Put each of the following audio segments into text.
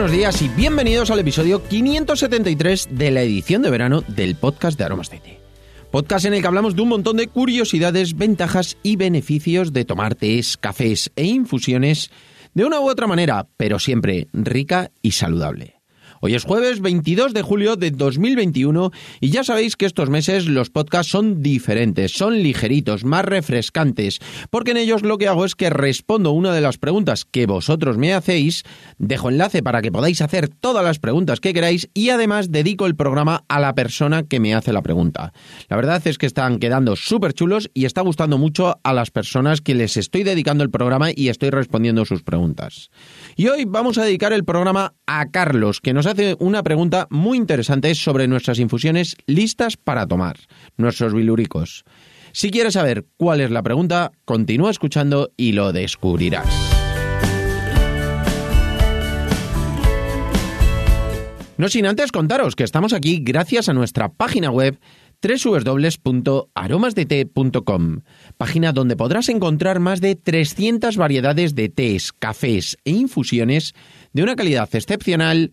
buenos días y bienvenidos al episodio 573 de la edición de verano del podcast de Aromas. Podcast en el que hablamos de un montón de curiosidades, ventajas y beneficios de tomar tés, cafés e infusiones de una u otra manera, pero siempre rica y saludable. Hoy es jueves 22 de julio de 2021 y ya sabéis que estos meses los podcasts son diferentes, son ligeritos, más refrescantes, porque en ellos lo que hago es que respondo una de las preguntas que vosotros me hacéis, dejo enlace para que podáis hacer todas las preguntas que queráis y además dedico el programa a la persona que me hace la pregunta. La verdad es que están quedando súper chulos y está gustando mucho a las personas que les estoy dedicando el programa y estoy respondiendo sus preguntas. Y hoy vamos a dedicar el programa a Carlos, que nos hace una pregunta muy interesante sobre nuestras infusiones listas para tomar, nuestros bilúricos. Si quieres saber cuál es la pregunta, continúa escuchando y lo descubrirás. No sin antes contaros que estamos aquí gracias a nuestra página web www.aromasdete.com, página donde podrás encontrar más de 300 variedades de tés, cafés e infusiones de una calidad excepcional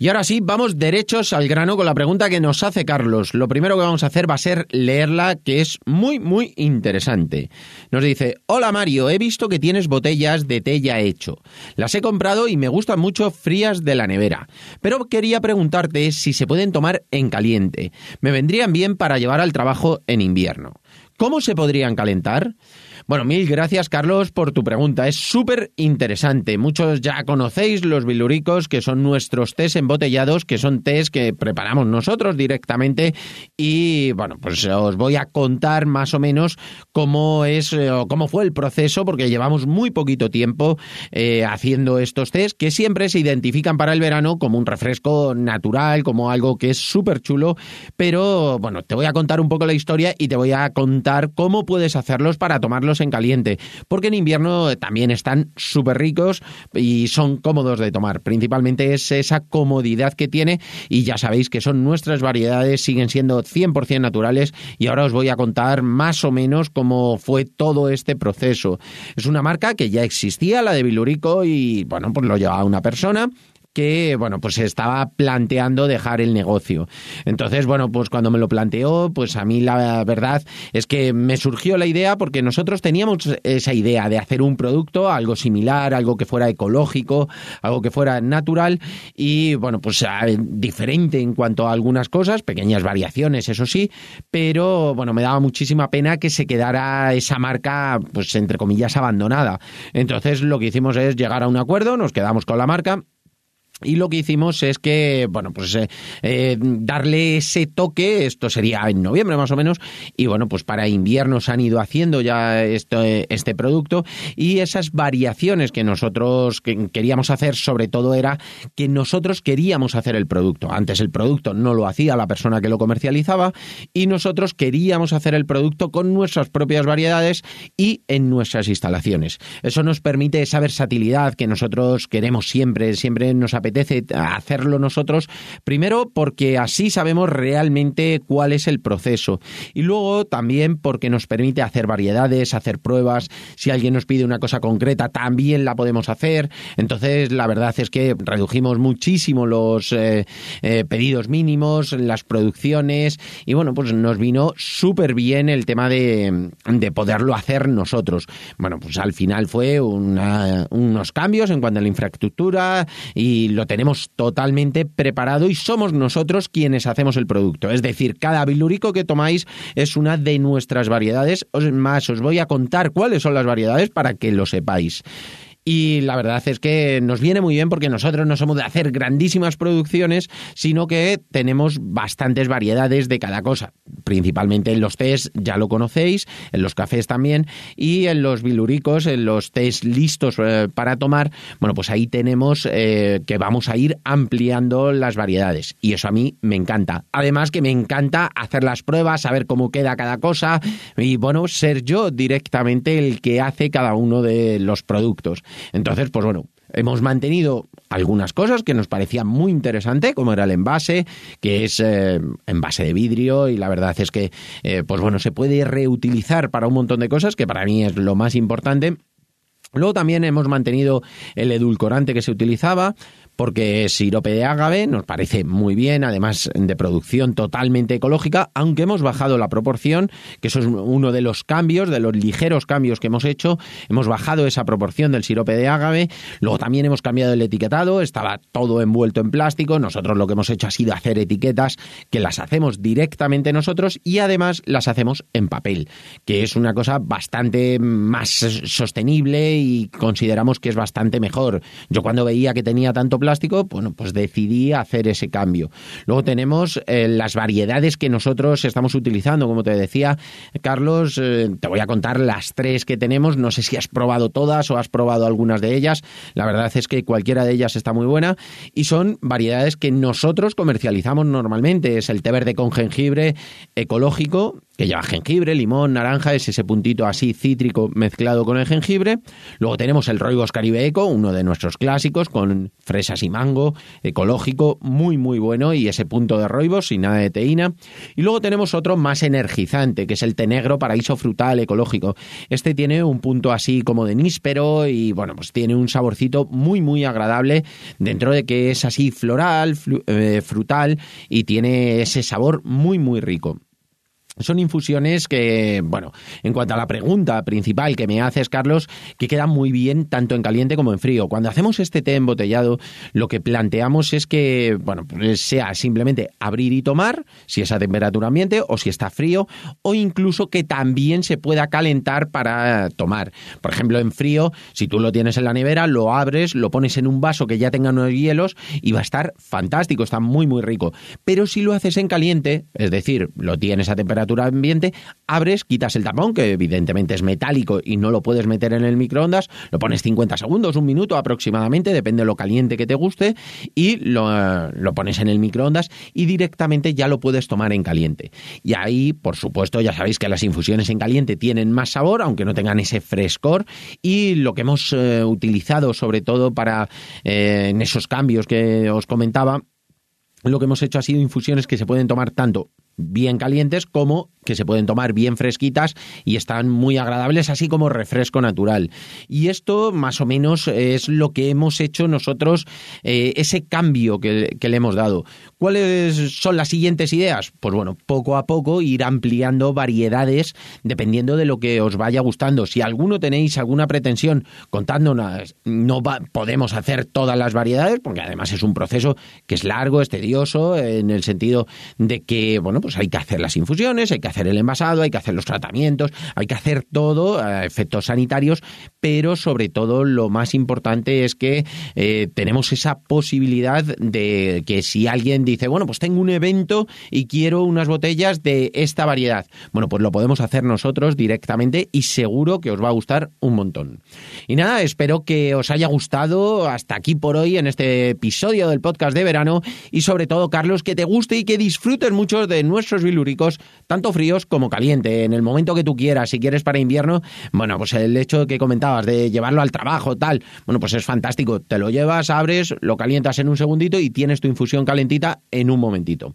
Y ahora sí, vamos derechos al grano con la pregunta que nos hace Carlos. Lo primero que vamos a hacer va a ser leerla, que es muy, muy interesante. Nos dice, hola Mario, he visto que tienes botellas de té ya hecho. Las he comprado y me gustan mucho frías de la nevera. Pero quería preguntarte si se pueden tomar en caliente. Me vendrían bien para llevar al trabajo en invierno. ¿Cómo se podrían calentar? Bueno, mil gracias Carlos por tu pregunta. Es súper interesante. Muchos ya conocéis los biluricos, que son nuestros tés embotellados, que son tés que preparamos nosotros directamente. Y bueno, pues os voy a contar más o menos cómo es eh, o cómo fue el proceso, porque llevamos muy poquito tiempo eh, haciendo estos tés, que siempre se identifican para el verano como un refresco natural, como algo que es súper chulo. Pero bueno, te voy a contar un poco la historia y te voy a contar cómo puedes hacerlos para tomarlos en caliente, porque en invierno también están súper ricos y son cómodos de tomar. Principalmente es esa comodidad que tiene y ya sabéis que son nuestras variedades, siguen siendo 100% naturales y ahora os voy a contar más o menos cómo fue todo este proceso. Es una marca que ya existía, la de Bilurico, y bueno, pues lo llevaba una persona que, bueno, pues estaba planteando dejar el negocio. Entonces, bueno, pues cuando me lo planteó, pues a mí la verdad es que me surgió la idea porque nosotros teníamos esa idea de hacer un producto, algo similar, algo que fuera ecológico, algo que fuera natural y, bueno, pues diferente en cuanto a algunas cosas, pequeñas variaciones, eso sí, pero, bueno, me daba muchísima pena que se quedara esa marca, pues entre comillas, abandonada. Entonces, lo que hicimos es llegar a un acuerdo, nos quedamos con la marca y lo que hicimos es que, bueno, pues eh, eh, darle ese toque, esto sería en noviembre más o menos, y bueno, pues para invierno se han ido haciendo ya este, este producto y esas variaciones que nosotros queríamos hacer sobre todo era que nosotros queríamos hacer el producto. Antes el producto no lo hacía la persona que lo comercializaba y nosotros queríamos hacer el producto con nuestras propias variedades y en nuestras instalaciones. Eso nos permite esa versatilidad que nosotros queremos siempre, siempre nos apetece hacerlo nosotros, primero porque así sabemos realmente cuál es el proceso. Y luego también porque nos permite hacer variedades, hacer pruebas, si alguien nos pide una cosa concreta también la podemos hacer, entonces la verdad es que redujimos muchísimo los eh, eh, pedidos mínimos, las producciones. Y bueno, pues nos vino súper bien el tema de, de, poderlo hacer nosotros. Bueno, pues al final fue unos cambios en cuanto a la infraestructura y lo tenemos totalmente preparado y somos nosotros quienes hacemos el producto. Es decir, cada bilúrico que tomáis es una de nuestras variedades. Más, os voy a contar cuáles son las variedades para que lo sepáis y la verdad es que nos viene muy bien porque nosotros no somos de hacer grandísimas producciones, sino que tenemos bastantes variedades de cada cosa, principalmente en los tés, ya lo conocéis, en los cafés también, y en los biluricos, en los tés listos eh, para tomar, bueno, pues ahí tenemos eh, que vamos a ir ampliando las variedades y eso a mí me encanta. Además que me encanta hacer las pruebas, saber cómo queda cada cosa y bueno, ser yo directamente el que hace cada uno de los productos. Entonces, pues bueno, hemos mantenido algunas cosas que nos parecían muy interesantes, como era el envase, que es eh, envase de vidrio y la verdad es que, eh, pues bueno, se puede reutilizar para un montón de cosas, que para mí es lo más importante. Luego también hemos mantenido el edulcorante que se utilizaba, porque es sirope de ágave, nos parece muy bien, además de producción totalmente ecológica, aunque hemos bajado la proporción, que eso es uno de los cambios, de los ligeros cambios que hemos hecho, hemos bajado esa proporción del sirope de ágave, luego también hemos cambiado el etiquetado, estaba todo envuelto en plástico, nosotros lo que hemos hecho ha sido hacer etiquetas que las hacemos directamente nosotros y además las hacemos en papel, que es una cosa bastante más sostenible y consideramos que es bastante mejor. Yo cuando veía que tenía tanto plástico, plástico, bueno, pues decidí hacer ese cambio. Luego tenemos eh, las variedades que nosotros estamos utilizando, como te decía, Carlos, eh, te voy a contar las tres que tenemos, no sé si has probado todas o has probado algunas de ellas, la verdad es que cualquiera de ellas está muy buena. Y son variedades que nosotros comercializamos normalmente, es el té verde con jengibre ecológico, que lleva jengibre, limón, naranja, es ese puntito así cítrico mezclado con el jengibre. Luego tenemos el Roibos Caribe Eco, uno de nuestros clásicos, con fresas y mango, ecológico, muy muy bueno, y ese punto de Roibos sin nada de teína. Y luego tenemos otro más energizante, que es el té negro paraíso frutal ecológico. Este tiene un punto así como de níspero y bueno, pues tiene un saborcito muy muy agradable dentro de que es así floral, eh, frutal y tiene ese sabor muy muy rico. Son infusiones que, bueno, en cuanto a la pregunta principal que me haces, Carlos, que quedan muy bien tanto en caliente como en frío. Cuando hacemos este té embotellado, lo que planteamos es que, bueno, pues sea simplemente abrir y tomar, si es a temperatura ambiente o si está frío, o incluso que también se pueda calentar para tomar. Por ejemplo, en frío, si tú lo tienes en la nevera, lo abres, lo pones en un vaso que ya tenga unos hielos y va a estar fantástico, está muy, muy rico. Pero si lo haces en caliente, es decir, lo tienes a temperatura ambiente, abres, quitas el tapón, que evidentemente es metálico y no lo puedes meter en el microondas, lo pones 50 segundos, un minuto aproximadamente, depende de lo caliente que te guste, y lo, lo pones en el microondas y directamente ya lo puedes tomar en caliente. Y ahí, por supuesto, ya sabéis que las infusiones en caliente tienen más sabor, aunque no tengan ese frescor, y lo que hemos eh, utilizado sobre todo para eh, en esos cambios que os comentaba, lo que hemos hecho ha sido infusiones que se pueden tomar tanto bien calientes como que se pueden tomar bien fresquitas y están muy agradables, así como refresco natural. Y esto más o menos es lo que hemos hecho nosotros, eh, ese cambio que, le hemos dado. ¿Cuáles son las siguientes ideas? Pues bueno, poco a poco ir ampliando variedades dependiendo de lo que os vaya gustando. Si alguno tenéis alguna pretensión contándonos, no podemos hacer todas las variedades, porque además es un proceso que es largo, es tedioso, en el sentido de que, bueno, pues hay que hacer las infusiones, hay que hacer el envasado, hay que hacer los tratamientos, hay que hacer todo, a efectos sanitarios, pero sobre todo lo más importante es que eh, tenemos esa posibilidad de que si alguien dice, bueno, pues tengo un evento y quiero unas botellas de esta variedad, bueno, pues lo podemos hacer nosotros directamente y seguro que os va a gustar un montón. Y nada, espero que os haya gustado hasta aquí por hoy en este episodio del podcast de verano y sobre todo, Carlos, que te guste y que disfrutes mucho de nuestros bilúricos, tanto frío como caliente, en el momento que tú quieras, si quieres para invierno, bueno, pues el hecho que comentabas de llevarlo al trabajo, tal, bueno, pues es fantástico, te lo llevas, abres, lo calientas en un segundito y tienes tu infusión calentita en un momentito.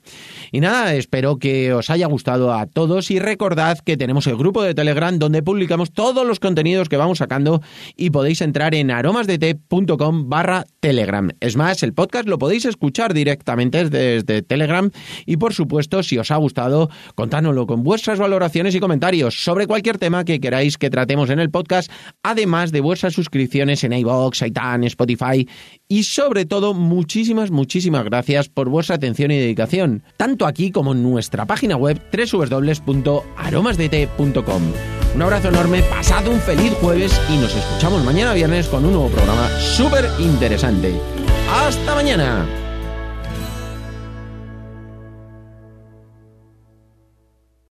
Y nada, espero que os haya gustado a todos y recordad que tenemos el grupo de Telegram donde publicamos todos los contenidos que vamos sacando y podéis entrar en aromasdete.com barra Telegram. Es más, el podcast lo podéis escuchar directamente desde Telegram y por supuesto, si os ha gustado, contádnoslo con vuestras valoraciones y comentarios sobre cualquier tema que queráis que tratemos en el podcast, además de vuestras suscripciones en iVoox, iTunes, Spotify y sobre todo muchísimas, muchísimas gracias por vuestra atención y dedicación, tanto aquí como en nuestra página web www.aromasdt.com. Un abrazo enorme, pasad un feliz jueves y nos escuchamos mañana viernes con un nuevo programa súper interesante. ¡Hasta mañana!